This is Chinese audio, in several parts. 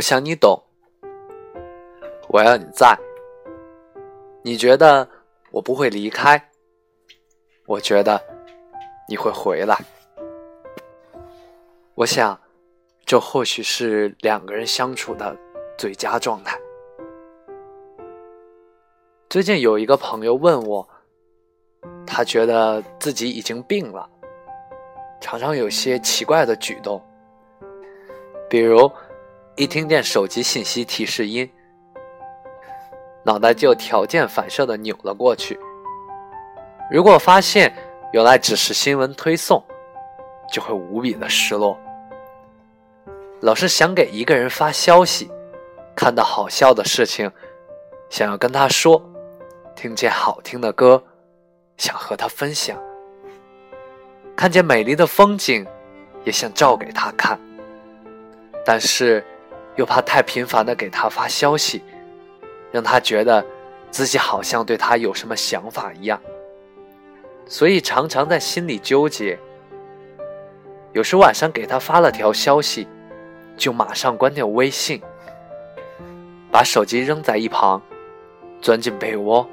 我想你懂，我要你在。你觉得我不会离开，我觉得你会回来。我想，这或许是两个人相处的最佳状态。最近有一个朋友问我，他觉得自己已经病了，常常有些奇怪的举动，比如一听见手机信息提示音，脑袋就条件反射的扭了过去；如果发现原来只是新闻推送，就会无比的失落，老是想给一个人发消息，看到好笑的事情，想要跟他说。听见好听的歌，想和他分享；看见美丽的风景，也想照给他看。但是，又怕太频繁的给他发消息，让他觉得自己好像对他有什么想法一样，所以常常在心里纠结。有时晚上给他发了条消息，就马上关掉微信，把手机扔在一旁，钻进被窝。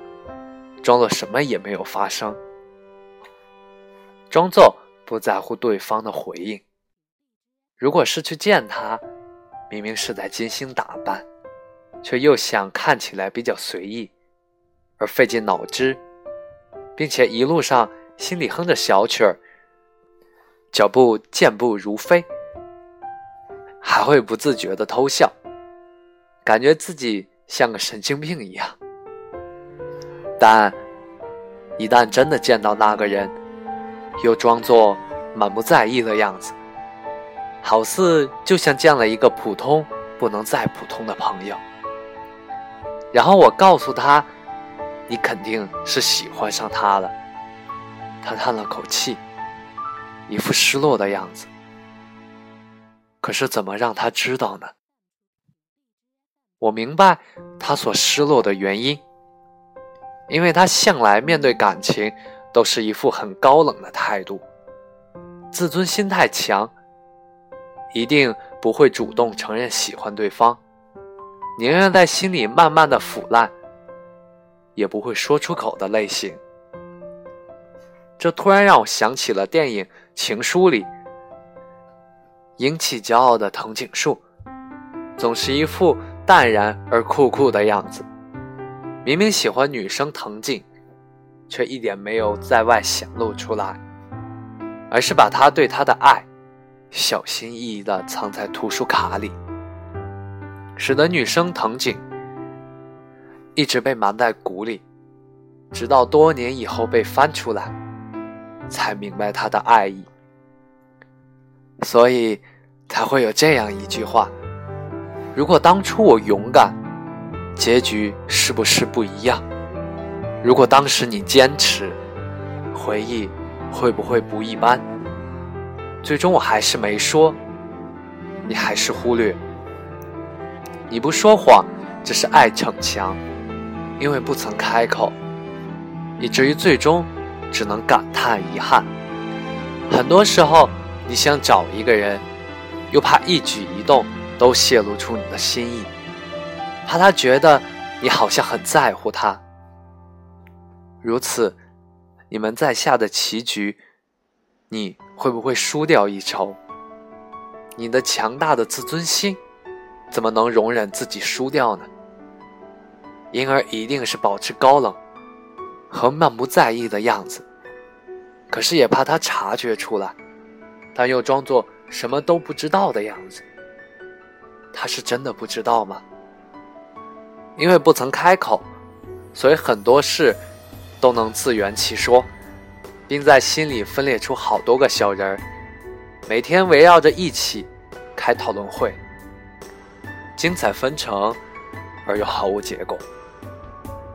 装作什么也没有发生，装作不在乎对方的回应。如果是去见他，明明是在精心打扮，却又想看起来比较随意，而费尽脑汁，并且一路上心里哼着小曲儿，脚步健步如飞，还会不自觉的偷笑，感觉自己像个神经病一样。但一旦真的见到那个人，又装作满不在意的样子，好似就像见了一个普通不能再普通的朋友。然后我告诉他：“你肯定是喜欢上他了。”他叹了口气，一副失落的样子。可是怎么让他知道呢？我明白他所失落的原因。因为他向来面对感情都是一副很高冷的态度，自尊心太强，一定不会主动承认喜欢对方，宁愿在心里慢慢的腐烂，也不会说出口的类型。这突然让我想起了电影《情书》里，英气骄傲的藤井树，总是一副淡然而酷酷的样子。明明喜欢女生藤井，却一点没有在外显露出来，而是把他对她的爱小心翼翼地藏在图书卡里，使得女生藤井一直被瞒在鼓里，直到多年以后被翻出来，才明白他的爱意。所以才会有这样一句话：如果当初我勇敢。结局是不是不一样？如果当时你坚持，回忆会不会不一般？最终我还是没说，你还是忽略。你不说谎，只是爱逞强，因为不曾开口，以至于最终只能感叹遗憾。很多时候，你想找一个人，又怕一举一动都泄露出你的心意。怕他觉得你好像很在乎他，如此，你们在下的棋局，你会不会输掉一筹？你的强大的自尊心，怎么能容忍自己输掉呢？因而一定是保持高冷和满不在意的样子，可是也怕他察觉出来，但又装作什么都不知道的样子。他是真的不知道吗？因为不曾开口，所以很多事都能自圆其说，并在心里分裂出好多个小人儿，每天围绕着一起开讨论会，精彩纷呈而又毫无结果。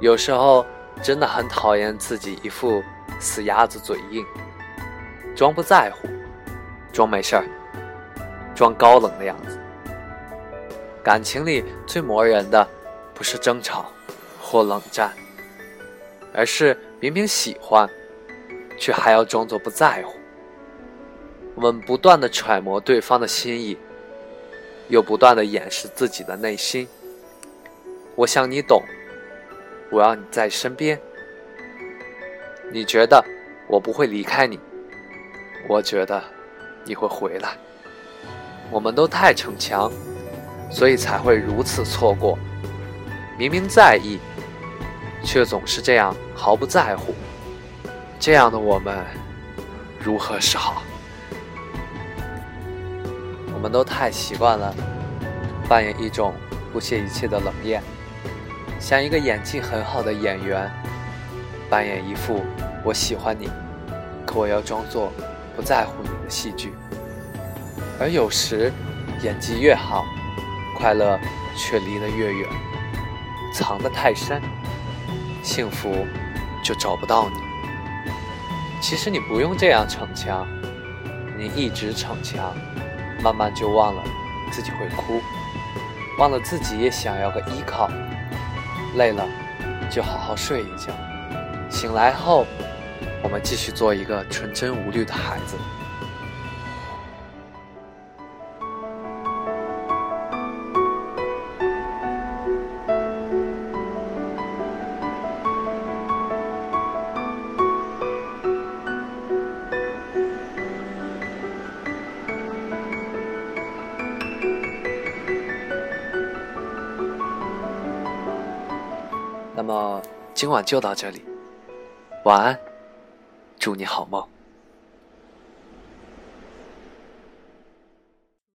有时候真的很讨厌自己一副死鸭子嘴硬、装不在乎、装没事儿、装高冷的样子。感情里最磨人的。不是争吵或冷战，而是明明喜欢，却还要装作不在乎。我们不断的揣摩对方的心意，又不断的掩饰自己的内心。我想你懂，我要你在身边。你觉得我不会离开你，我觉得你会回来。我们都太逞强，所以才会如此错过。明明在意，却总是这样毫不在乎。这样的我们，如何是好？我们都太习惯了扮演一种不屑一切的冷艳，像一个演技很好的演员，扮演一副我喜欢你，可我要装作不在乎你的戏剧。而有时，演技越好，快乐却离得越远。藏得太深，幸福就找不到你。其实你不用这样逞强，你一直逞强，慢慢就忘了自己会哭，忘了自己也想要个依靠。累了就好好睡一觉，醒来后，我们继续做一个纯真无虑的孩子。那么今晚就到这里，晚安，祝你好梦。